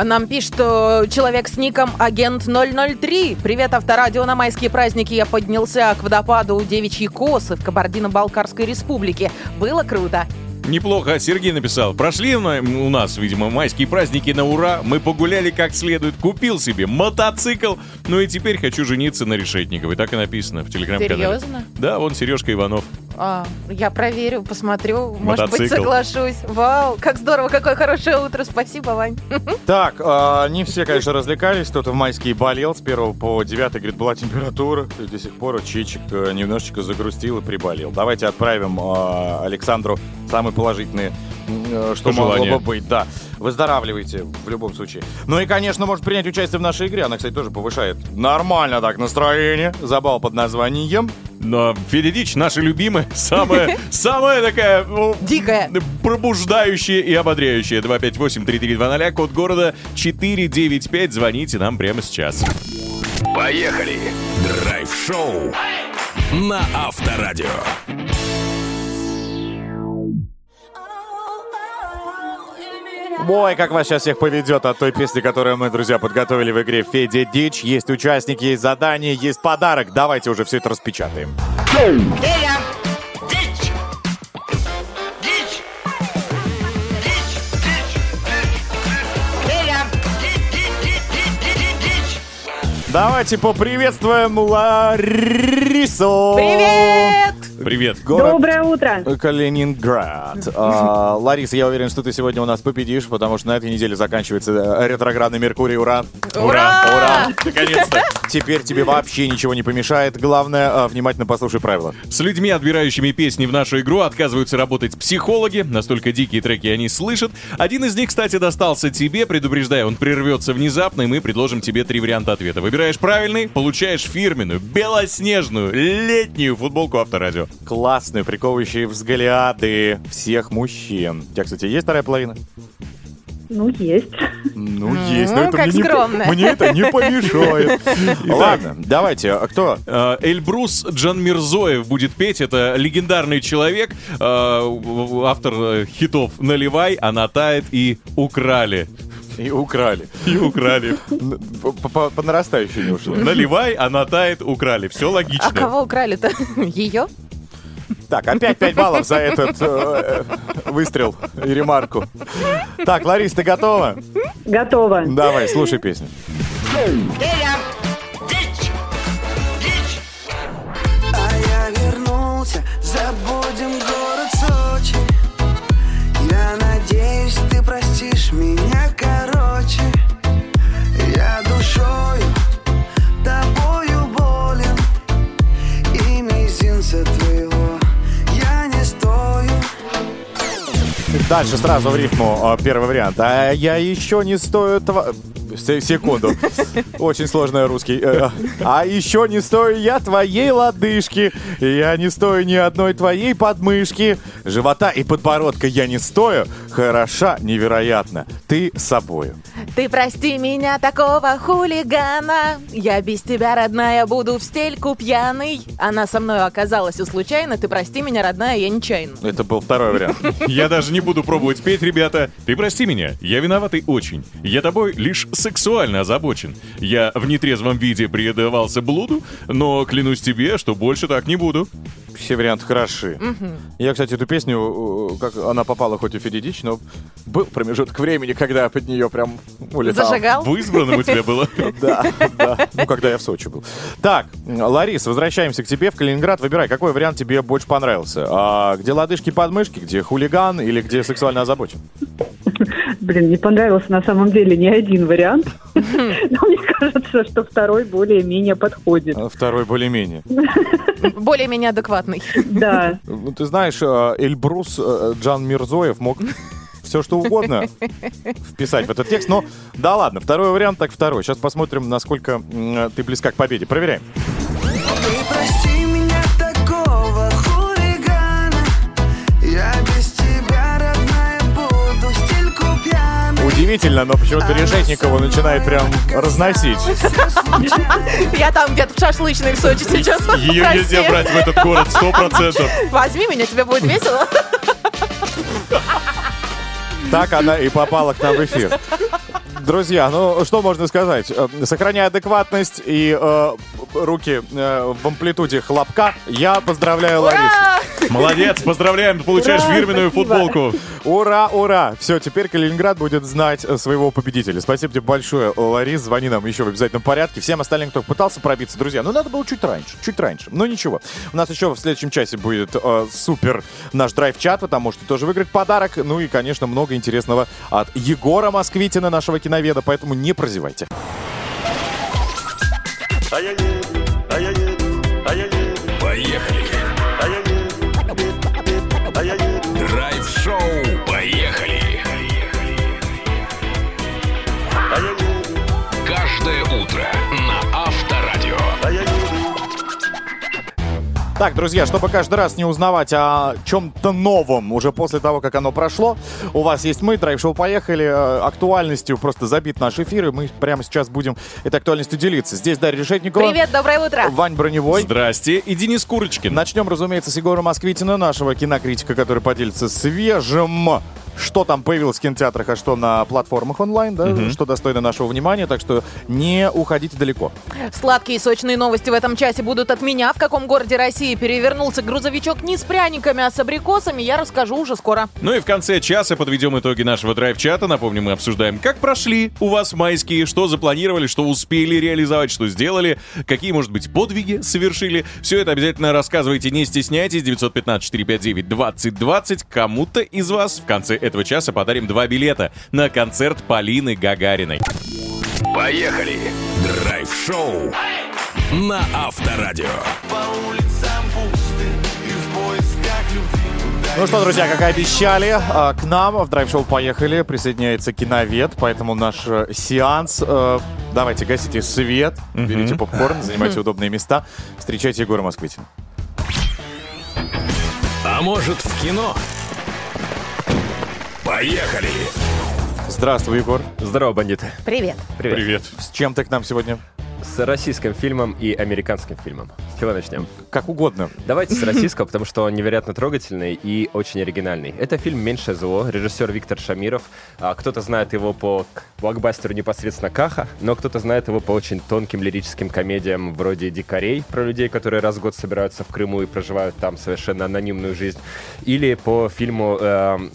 Нам пишет э, человек с ником Агент 003. Привет, Авторадио. На майские праздники я поднялся к водопаду Девичьи Косы в Кабардино-Балкарской республике. Было круто. Неплохо, Сергей написал. Прошли у нас, видимо, майские праздники на ура. Мы погуляли как следует. Купил себе мотоцикл. Ну и теперь хочу жениться на Решетниковой. Так и написано в телеграм-канале. Серьезно? Да, вон Сережка Иванов. А, я проверю, посмотрю, может быть, соглашусь. Вау, как здорово, какое хорошее утро. Спасибо, Вань. Так, а, не все, конечно, развлекались. Кто-то в майские болел с 1 по 9, говорит, была температура. И до сих пор Чичик э, немножечко загрустил и приболел. Давайте отправим а, Александру самые положительные, э, что Пожелания. могло бы быть. Да, выздоравливайте в любом случае. Ну и, конечно, может принять участие в нашей игре. Она, кстати, тоже повышает нормально так настроение. Забал под названием. Но Федя Дич, наша любимая, самая, самая такая ну, Дикая. пробуждающая и ободряющая. 258-3320, код города 495. Звоните нам прямо сейчас. Поехали! Драйв-шоу на Авторадио. Ой, как вас сейчас всех поведет от той песни, которую мы, друзья, подготовили в игре Федя Дич. Есть участники, есть задание, есть подарок. Давайте уже все это распечатаем. Федя! Дичь! Федя! Давайте поприветствуем Ларису. Привет! Привет. Город Доброе утро. Калининград. А, Лариса, я уверен, что ты сегодня у нас победишь, потому что на этой неделе заканчивается э, ретроградный Меркурий. Ура! Ура! Ура! Наконец-то. Теперь тебе вообще ничего не помешает. Главное, а, внимательно послушай правила. С людьми, отбирающими песни в нашу игру, отказываются работать психологи. Настолько дикие треки они слышат. Один из них, кстати, достался тебе. Предупреждаю, он прервется внезапно, и мы предложим тебе три варианта ответа. Выбираешь правильный, получаешь фирменную, белоснежную, летнюю футболку Авторадио. Классные, приковывающие взгляды всех мужчин. У тебя, кстати, есть вторая половина? Ну, есть. Ну, есть, но Ну, это как мне, не, скромно. по- мне это не помешает. Ладно, давайте, а кто? Э, Эльбрус Джанмирзоев будет петь. Это легендарный человек, э, автор э, хитов «Наливай», «Она тает» и «Украли». И украли. И украли. По, по нарастающей не ушло. Наливай, она тает, украли. Все логично. А кого украли-то? Ее? Так, опять 5 баллов за этот э, выстрел и ремарку. Так, Ларис, ты готова? Готово. Давай, слушай песню. Дальше сразу в рифму э, первый вариант. А я еще не стою... Се- Секунду. Очень сложный русский. Э, А еще не стою я твоей лодыжки. Я не стою ни одной твоей подмышки. Живота и подбородка я не стою. Хороша невероятно. Ты собою. Ты прости меня, такого хулигана. Я без тебя, родная, буду в стельку пьяный. Она со мной оказалась и случайно. Ты прости меня, родная, я нечаянно. Это был второй вариант. Я даже не буду пробовать петь, ребята. Ты прости меня, я виноватый очень. Я тобой лишь сексуально озабочен. Я в нетрезвом виде предавался блуду, но клянусь тебе, что больше так не буду. Все варианты хороши. Я, кстати, эту песню, как она попала хоть и в Федя Дич, но был промежуток времени, когда я под нее прям улетал. Зажигал? В избранном у тебя было. Да, да. Ну, когда я в Сочи был. Так, Ларис, возвращаемся к тебе в Калининград. Выбирай, какой вариант тебе больше понравился. А, где лодыжки подмышки, где хулиган или где сексуально озабочен? Блин, не понравился на самом деле ни один вариант. Но мне кажется, что второй более-менее подходит. А, Второй более-менее. Более-менее адекватный. Да. Ну, ты знаешь, э, Эльбрус э, Джан Мирзоев мог все что угодно вписать в этот текст, но да ладно, второй вариант так второй. Сейчас посмотрим, насколько ты близка к победе. Проверяем. Ты прости удивительно, но почему-то Решетникова начинает прям разносить. Я там где-то в шашлычной в Сочи сейчас. Ее нельзя брать в этот город, сто процентов. Возьми меня, тебе будет весело. Так она и попала к нам в эфир. Друзья, ну что можно сказать? Э, Сохраняя адекватность и э, руки э, в амплитуде хлопка, я поздравляю Ларису. Ура! Молодец, поздравляем, ты получаешь Ура, фирменную спасибо. футболку. Ура, ура! Все, теперь Калининград будет знать э, своего победителя. Спасибо тебе большое, Ларис. Звони нам еще в обязательном порядке. Всем остальным, кто пытался пробиться, друзья, ну надо было чуть раньше, чуть раньше. Но ничего. У нас еще в следующем часе будет э, супер наш драйв-чат, там можете тоже выиграть подарок. Ну и, конечно, много интересного от Егора Москвитина, нашего киноведа, поэтому не прозевайте. Поехали. Драйв-шоу. Так, друзья, чтобы каждый раз не узнавать о чем-то новом уже после того, как оно прошло, у вас есть мы, драйв-шоу «Поехали». Э, Актуальностью просто забит наш эфир, и мы прямо сейчас будем этой актуальностью делиться. Здесь Дарья Решетникова. Привет, доброе утро. Вань Броневой. Здрасте, и Денис Курочкин. Начнем, разумеется, с Егора Москвитина, нашего кинокритика, который поделится свежим что там появилось в кинотеатрах, а что на платформах онлайн, да, что достойно нашего внимания, так что не уходите далеко. Сладкие и сочные новости в этом часе будут от меня. В каком городе России перевернулся грузовичок не с пряниками, а с абрикосами, я расскажу уже скоро. Ну и в конце часа подведем итоги нашего драйв-чата. Напомню, мы обсуждаем, как прошли у вас майские, что запланировали, что успели реализовать, что сделали, какие, может быть, подвиги совершили. Все это обязательно рассказывайте, не стесняйтесь. 915-459-2020. Кому-то из вас в конце этого часа подарим два билета на концерт Полины Гагариной. Поехали. Драйв-шоу на Авторадио. Ну что, друзья, как и обещали, э, к нам в драйв-шоу «Поехали» присоединяется киновед, поэтому наш э, сеанс... э, Давайте, гасите свет, берите попкорн, занимайте удобные места. Встречайте Егора Москвитина. А может в кино? Поехали. Здравствуй, Егор. Здорово, бандиты. Привет. Привет. Привет. С чем ты к нам сегодня? С российским фильмом и американским фильмом. С чего начнем? Как угодно. Давайте с российского, потому что он невероятно трогательный и очень оригинальный. Это фильм «Меньшее зло», режиссер Виктор Шамиров. А, Кто-то знает его по блокбастеру непосредственно Каха, но кто-то знает его по очень тонким лирическим комедиям вроде «Дикарей», про людей, которые раз в год собираются в Крыму и проживают там совершенно анонимную жизнь. Или по фильму... эм,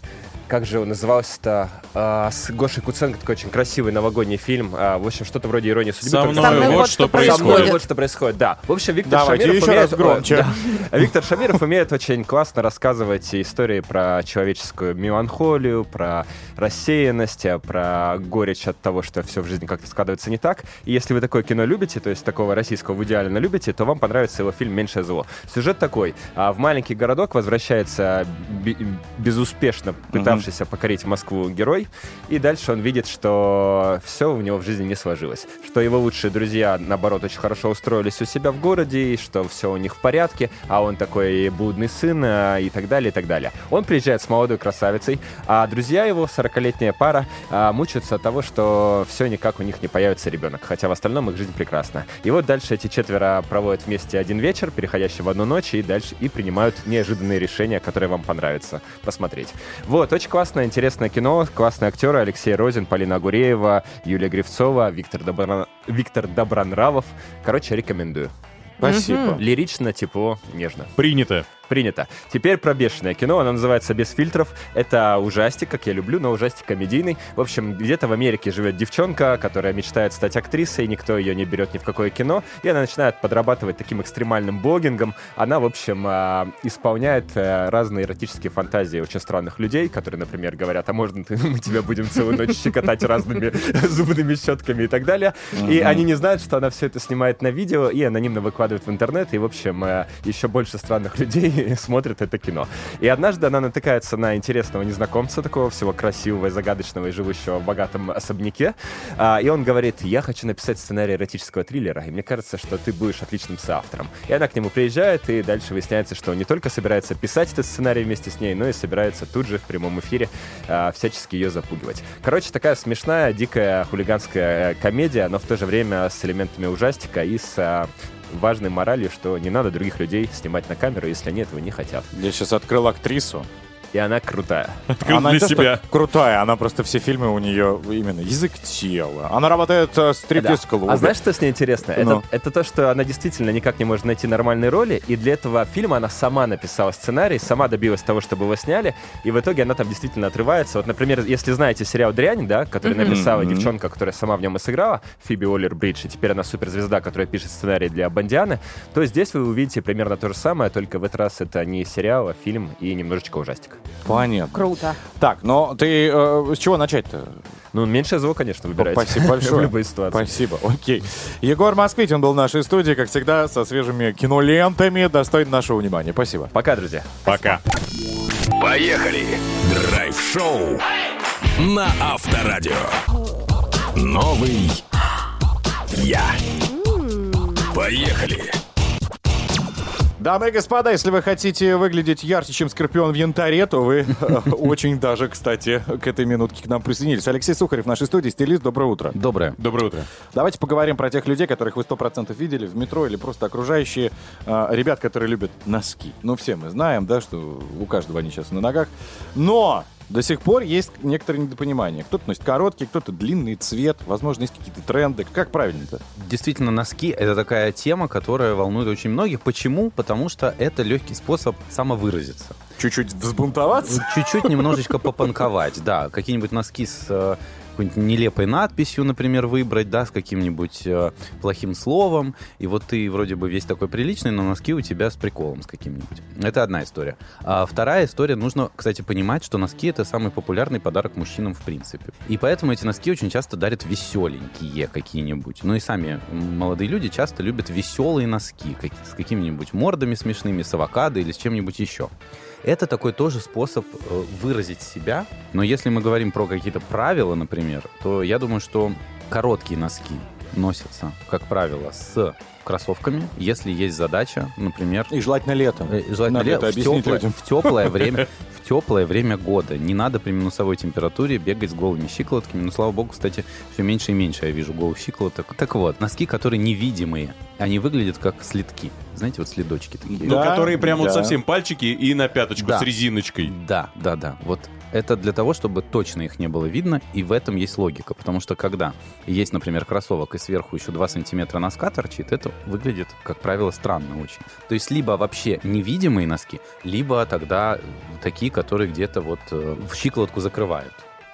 как же он назывался-то? А, с Гошей Куценко такой очень красивый новогодний фильм. А, в общем, что-то вроде иронии судьбы. Со мной мной вот что что со мной происходит. вот что происходит, да. В общем, Виктор Давайте Шамиров еще умеет... раз громче. Да. Виктор Шамиров умеет очень классно рассказывать истории про человеческую меланхолию, про рассеянность, а, про горечь от того, что все в жизни как-то складывается не так. И если вы такое кино любите, то есть такого российского вы идеально любите, то вам понравится его фильм «Меньшее зло». Сюжет такой. А, В маленький городок возвращается безуспешно пытавшийся покорить Москву герой, и дальше он видит, что все у него в жизни не сложилось. Что его лучшие друзья, наоборот, очень хорошо устроились у себя в городе, и что все у них в порядке, а он такой блудный сын а, и так далее, и так далее. Он приезжает с молодой красавицей, а друзья его, 40-летняя пара, а, мучаются от того, что все никак у них не появится ребенок, хотя в остальном их жизнь прекрасна. И вот дальше эти четверо проводят вместе один вечер, переходящий в одну ночь, и дальше и принимают неожиданные решения, которые вам понравится посмотреть. Вот, очень классное, интересное кино, классные актеры Алексей Розин, Полина Агуреева, Юлия Гривцова, Виктор, Добро- Виктор Добронравов. Короче, рекомендую. Спасибо. Лирично, тепло, нежно. Принято. Принято. Теперь про бешеное кино. Оно называется «Без фильтров». Это ужастик, как я люблю, но ужастик комедийный. В общем, где-то в Америке живет девчонка, которая мечтает стать актрисой, никто ее не берет ни в какое кино, и она начинает подрабатывать таким экстремальным блогингом. Она, в общем, а, исполняет а, разные эротические фантазии очень странных людей, которые, например, говорят, а можно ты- мы тебя будем целую ночь щекотать разными зубными щетками и так далее. И они не знают, что она все это снимает на видео и анонимно выкладывает в интернет, и, в общем, а, еще больше странных людей и смотрит это кино. И однажды она натыкается на интересного незнакомца, такого всего красивого и загадочного и живущего в богатом особняке. А, И он говорит, я хочу написать сценарий эротического триллера, и мне кажется, что ты будешь отличным соавтором. И она к нему приезжает, и дальше выясняется, что он не только собирается писать этот сценарий вместе с ней, но и собирается тут же в прямом эфире а, всячески ее запугивать. Короче, такая смешная, дикая хулиганская э, комедия, но в то же время с элементами ужастика и с а, важной моралью, что не надо других людей снимать на камеру, если они этого не хотят. Я сейчас открыл актрису. И она крутая. Открыл она для не то, что себя. крутая, она просто все фильмы у нее именно язык тела. Она работает э, в Да. А знаешь, что с ней интересно? Ну. Это, это то, что она действительно никак не может найти нормальной роли, и для этого фильма она сама написала сценарий, сама добилась того, чтобы его сняли, и в итоге она там действительно отрывается. Вот, например, если знаете сериал «Дрянь», да, который Мгм. написала Мгм. девчонка, которая сама в нем и сыграла, Фиби Оллер Бридж, и теперь она суперзвезда, которая пишет сценарий для Бондианы, то здесь вы увидите примерно то же самое, только в этот раз это не сериал, а фильм и немножечко ужастик. Понятно. Круто. Так, но ты э, с чего начать-то? Ну, меньше звук, конечно, выбирайте. Спасибо большое. В любой ситуации. Спасибо, окей. Егор Москвитин был в нашей студии, как всегда, со свежими кинолентами, достойно нашего внимания. Спасибо. Пока, друзья. Пока. Поехали! Драйв-шоу на Авторадио. Новый я. Поехали! Дамы и господа, если вы хотите выглядеть ярче, чем Скорпион в янтаре, то вы э, очень даже, кстати, к этой минутке к нам присоединились. Алексей Сухарев в нашей студии, стилист, доброе утро. Доброе. Доброе утро. Давайте поговорим про тех людей, которых вы 100% видели в метро или просто окружающие. э, ребят, которые любят носки. Ну, все мы знаем, да, что у каждого они сейчас на ногах. Но до сих пор есть некоторые недопонимания. Кто-то носит короткий, кто-то длинный цвет. Возможно, есть какие-то тренды. Как правильно-то? Действительно, носки — это такая тема, которая волнует очень многих. Почему? Потому что это легкий способ самовыразиться. Чуть-чуть взбунтоваться? Чуть-чуть немножечко попанковать, да. Какие-нибудь носки с э, какой-нибудь нелепой надписью, например, выбрать, да, с каким-нибудь э, плохим словом. И вот ты вроде бы весь такой приличный, но носки у тебя с приколом с каким-нибудь. Это одна история. А вторая история, нужно, кстати, понимать, что носки — это самый популярный подарок мужчинам в принципе. И поэтому эти носки очень часто дарят веселенькие какие-нибудь. Ну и сами молодые люди часто любят веселые носки как- с какими-нибудь мордами смешными, с авокадо или с чем-нибудь еще. Это такой тоже способ э, выразить себя. Но если мы говорим про какие-то правила, например, то я думаю, что короткие носки носятся, как правило, с кроссовками, если есть задача, например... И желательно летом. Э, Желательно Надо ле- это в, теплое, в теплое время, в теплое время года. Не надо при минусовой температуре бегать с голыми щиколотками. Но, слава богу, кстати, все меньше и меньше я вижу голых щиколоток. Так вот, носки, которые невидимые, они выглядят как следки. Знаете, вот следочки такие. Ну, которые прям вот да. совсем пальчики и на пяточку Да. с резиночкой. Да, да, да. Вот это для того, чтобы точно их не было видно, и в этом есть логика. Потому что когда есть, например, кроссовок, и сверху еще 2 сантиметра носка торчит, это выглядит, как правило, странно очень. То есть либо вообще невидимые носки, либо тогда такие, которые где-то вот э, в щиколотку закрывают.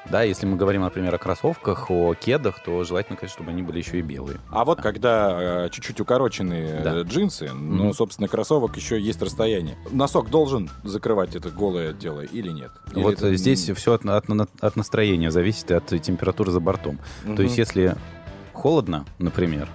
Да, если мы говорим, например, о кроссовках, о кедах, то желательно, конечно, чтобы они были еще и белые. А вот когда э, чуть-чуть укороченные э, джинсы, ну, Мгм. собственно, кроссовок еще есть расстояние. Носок должен закрывать это голое дело или нет? Или вот это, здесь все от, от- от настроения зависит и от температуры за бортом. Мгм. То есть если холодно, например,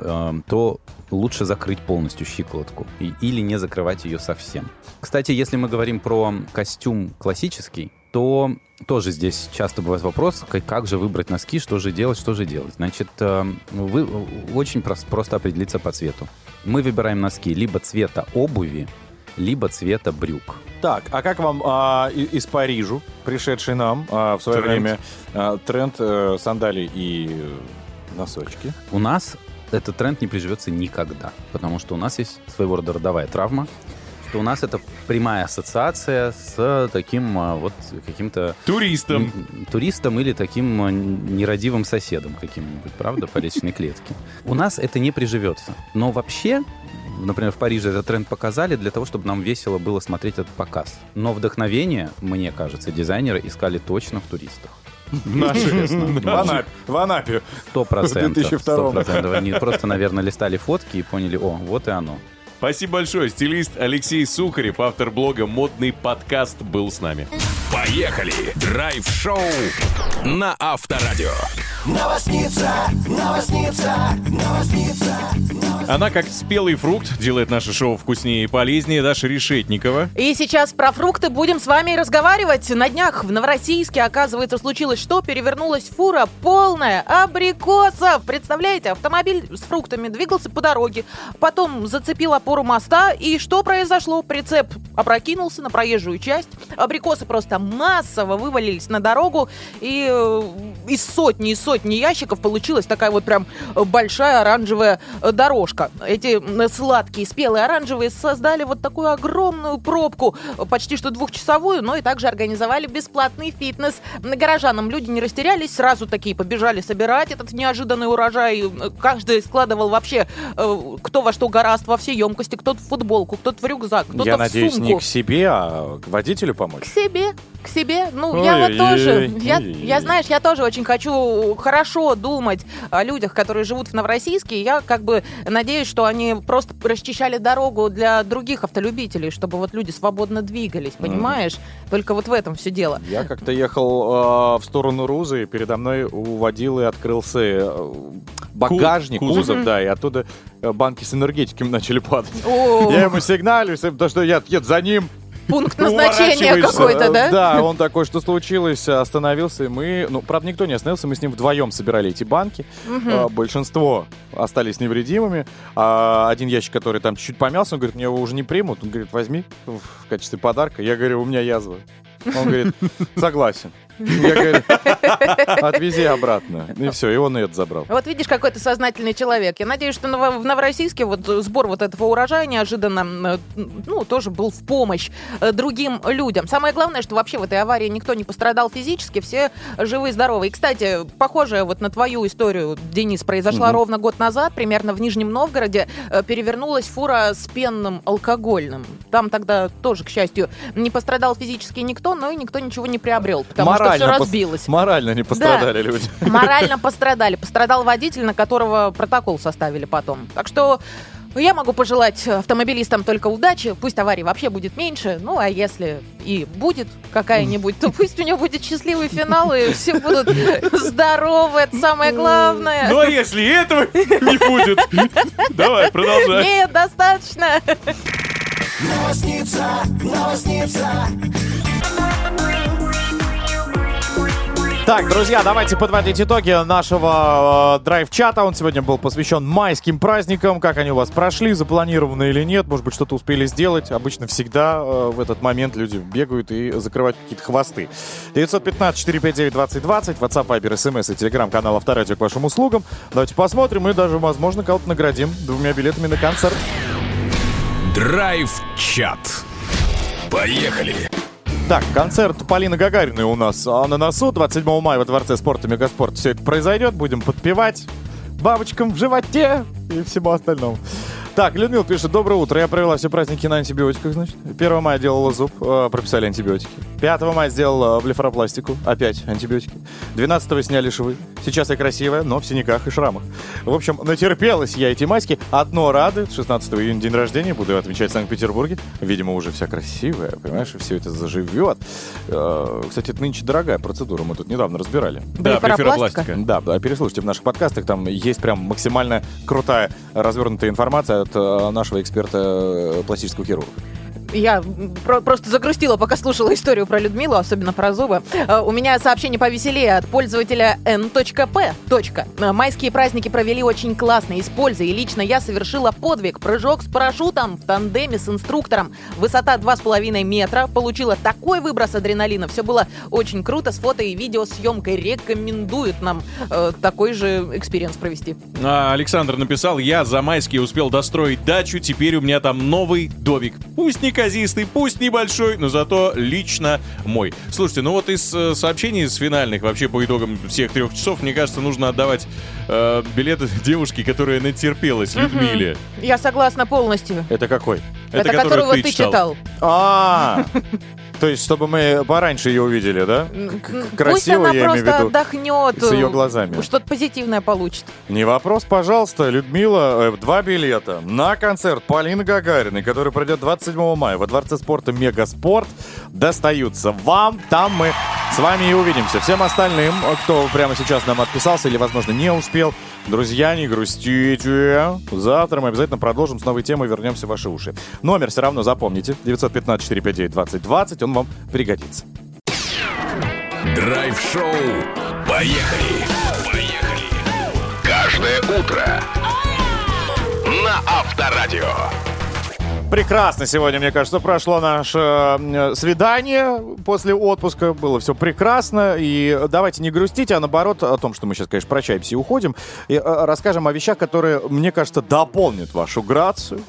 эм, то лучше закрыть полностью щиколотку или не закрывать ее совсем. Кстати, если мы говорим про костюм классический, то тоже здесь часто бывает вопрос, как, как же выбрать носки, что же делать, что же делать. Значит, эм, вы, очень прос- просто определиться по цвету. Мы выбираем носки либо цвета обуви, либо цвета брюк. Так, а как вам а, из Парижу, пришедший нам а, в свое Тренд. время а, тренд э, сандалий и э, носочки? У нас этот тренд не приживется никогда, потому что у нас есть своего рода родовая травма, что у нас это прямая ассоциация с таким а, вот каким-то... Туристом. Туристом или таким а, нерадивым соседом каким-нибудь, правда, по личной клетке. У нас это не приживется. Но вообще, например, в Париже этот тренд показали для того, чтобы нам весело было смотреть этот показ. Но вдохновение, мне кажется, дизайнеры искали точно в туристах. В Анапе. В Анапе. Сто процентов. В 2002 Сто процентов. Они просто, наверное, листали фотки и поняли, о, вот и оно. Спасибо большое. Стилист Алексей Сухарев, автор блога «Модный подкаст» был с нами. Поехали! Драйв-шоу на Авторадио. Новосница, новосница, новосница, новосница. Она как спелый фрукт делает наше шоу вкуснее и полезнее. Даша Решетникова. И сейчас про фрукты будем с вами разговаривать. На днях в Новороссийске, оказывается, случилось что? Перевернулась фура полная абрикосов. Представляете, автомобиль с фруктами двигался по дороге, потом зацепил опору моста, и что произошло? Прицеп опрокинулся на проезжую часть, абрикосы просто массово вывалились на дорогу, и э, из сотни и сотни ящиков получилась такая вот прям большая оранжевая дорожка. Эти сладкие, спелые оранжевые создали вот такую огромную пробку, почти что двухчасовую, но и также организовали бесплатный фитнес. Горожанам люди не растерялись, сразу такие побежали собирать этот неожиданный урожай. Каждый складывал вообще э, кто во что гораст, во все емкости, кто-то в футболку, кто-то в рюкзак, кто-то Я в надеюсь, сумку. не к себе, а к водителю помочь. К себе, к себе. Ну, я вот тоже, я, я, знаешь, я тоже очень хочу хорошо думать о людях, которые живут в Новороссийске. Я как бы надеюсь, что они просто расчищали дорогу для других автолюбителей, чтобы вот люди свободно двигались, понимаешь? Только вот в этом все дело. Я как-то ехал э, в сторону Рузы, и передо мной у водилы открылся э, багажник, кузов. кузов, да, и оттуда банки с энергетиками начали падать. О, Я ему сигналю, потому что я еду за ним. пункт назначения какой-то, да? Э, Да, он такой, что случилось, остановился, и мы, ну, правда, никто не остановился, мы с ним вдвоем собирали эти банки. Э, Большинство остались невредимыми. А один ящик, который там чуть-чуть помялся, он говорит, мне его уже не примут. Он говорит, возьми в качестве подарка. Я говорю, у меня язва. Он говорит, согласен. Я говорю, отвези обратно. И все, и он это забрал. Вот видишь, какой ты сознательный человек. Я надеюсь, что в Новороссийске вот сбор вот этого урожая неожиданно, э, ну, тоже был в помощь э, другим людям. Самое главное, что вообще в этой аварии никто не пострадал физически, все живы и здоровы. И, кстати, похожая вот на твою историю, Денис, произошла Мгм. ровно год назад, примерно в Нижнем Новгороде, э, перевернулась фура с пенным алкогольным. Там тогда тоже, к счастью, не пострадал физически никто, но и никто ничего не приобрел, потому что все пос- разбилось. Морально не пострадали люди. Морально пострадали. Пострадал водитель, на которого протокол составили потом. Так что я могу пожелать автомобилистам только удачи. Пусть аварий вообще будет меньше. Ну, а если и будет какая-нибудь, то пусть у него будет счастливый финал, и все будут здоровы. Это самое главное. Ну а если этого не будет? Давай, продолжай. Нет, достаточно. Так, друзья, давайте подводить итоги нашего э, драйв-чата. Он сегодня был посвящен майским праздникам. Как они у вас прошли, запланированы или нет? Может быть, что-то успели сделать? Обычно всегда э, в этот момент люди бегают и закрывают какие-то хвосты. 915-459-2020, WhatsApp, Viber, SMS и телеграм-канал Авторадио к вашим услугам. Давайте посмотрим и даже, возможно, кого-то наградим двумя билетами на концерт. Драйв-чат. Поехали. Так, концерт Полины Гагариной у нас а, на носу. 27 мая во Дворце спорта Мегаспорт все это произойдет. Будем подпевать бабочкам в животе и всему остальному. Так, Людмила пишет, доброе утро. Я провела все праздники на антибиотиках, значит. 1 мая делала зуб, э, прописали антибиотики. 5 мая сделала блефаропластику, опять антибиотики. 12 сняли швы. Сейчас я красивая, но в синяках и шрамах. В общем, натерпелась я эти маски. Одно рады, 16 июня день рождения, буду отмечать в Санкт-Петербурге. Видимо, уже вся красивая, понимаешь, и все это заживет. Э, Кстати, это нынче дорогая процедура, мы тут недавно разбирали. Да, блефаропластика. Да, да, переслушайте в наших подкастах, там есть прям максимально крутая развернутая информация от э, нашего эксперта э, пластического хирурга. Я про- просто загрустила, пока слушала историю про Людмилу, особенно про зубы. Э, У меня сообщение повеселее от пользователя n.p. Э, Майские праздники провели очень классно и с пользой. И лично я совершила подвиг. Прыжок с парашютом в тандеме с инструктором. Высота 2,5 метра. Получила такой выброс адреналина. Все было очень круто. С фото и видеосъемкой рекомендуют нам э, такой же experience провести. А, Александр написал, я за майские успел достроить дачу, теперь у меня там новый домик. Пусть неказистый, пусть небольшой, но зато лично мой. Слушайте, ну вот из э, сообщений с финальных, вообще по итогам всех трех часов, мне кажется, нужно отдавать э, билеты девушке, которая натерпелась, Людмиле. Я согласна полностью. Это какой? Это, которого ты читал. А, то есть, чтобы мы пораньше ее увидели, да? М, К- Пусть Красиво, она я имею в просто виду. отдохнет. с её глазами. Что-то позитивное получит. Не вопрос, пожалуйста, Людмила, э, два билета на концерт Полины Гагариной, который пройдет 27 мая во Дворце спорта Мегаспорт, достаются вам. Там мы С вами и увидимся. Всем остальным, кто прямо сейчас нам отписался или, возможно, не успел, друзья, не грустите. Завтра мы обязательно продолжим с новой темой, вернемся в ваши уши. Номер все равно запомните. 915-459-2020, он вам пригодится. Драйв-шоу. Поехали. Поехали. Каждое утро. На Авторадио. Прекрасно сегодня, мне кажется, прошло наше э, свидание после отпуска. Было все прекрасно. И давайте не грустить, а наоборот о том, что мы сейчас, конечно, прощаемся и уходим. И э, расскажем о вещах, которые, мне кажется, дополнят вашу грацию.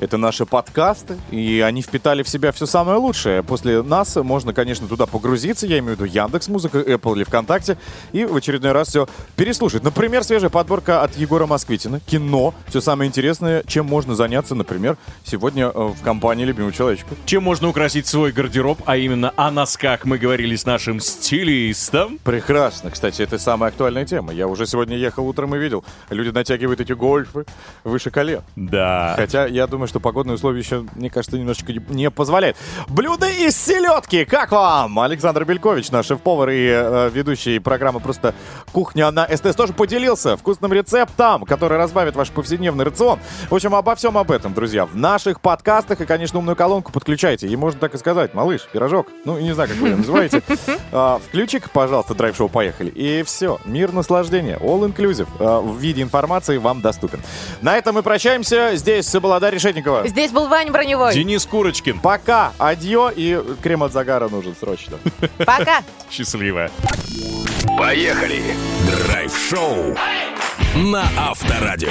Это наши подкасты. И они впитали в себя все самое лучшее. После нас можно, конечно, туда погрузиться. Я имею в виду Яндекс Музыка, Apple или ВКонтакте. И в очередной раз все переслушать. Например, свежая подборка от Егора Москвитина. Кино. Все самое интересное, чем можно заняться, например, сегодня э, в компании любимого человечка. Чем можно украсить свой гардероб, а именно о носках мы говорили с нашим стилистом. Прекрасно. Кстати, это самая актуальная тема. Я уже сегодня ехал утром и видел. Люди натягивают эти гольфы выше колен. Да. Хотя я думаю, что погодные условия еще, мне кажется, немножечко не- позволяют. Блюда из селедки. Как вам? Александр Белькович, наш шеф-повар и э, ведущий программы «Просто кухня» на СТС тоже поделился вкусным рецептом, который разбавит ваш повседневный рацион. В общем, обо всем об этом, друзья, в наших подкастах. И, конечно, умную колонку подключайте. И можно так и сказать. Малыш, пирожок. Ну, не знаю, как вы ее называете. А, Включи-ка, пожалуйста, драйв-шоу «Поехали». И все. Мир наслаждения. All inclusive. а, В виде информации вам доступен. На этом мы прощаемся. Здесь была Дарья Решетникова. Здесь был Ваня Броневой. Денис Курочкин. Пока. Адьё. И крем от загара нужен срочно. Пока. Счастливо. Поехали. Драйв-шоу. На Авторадио.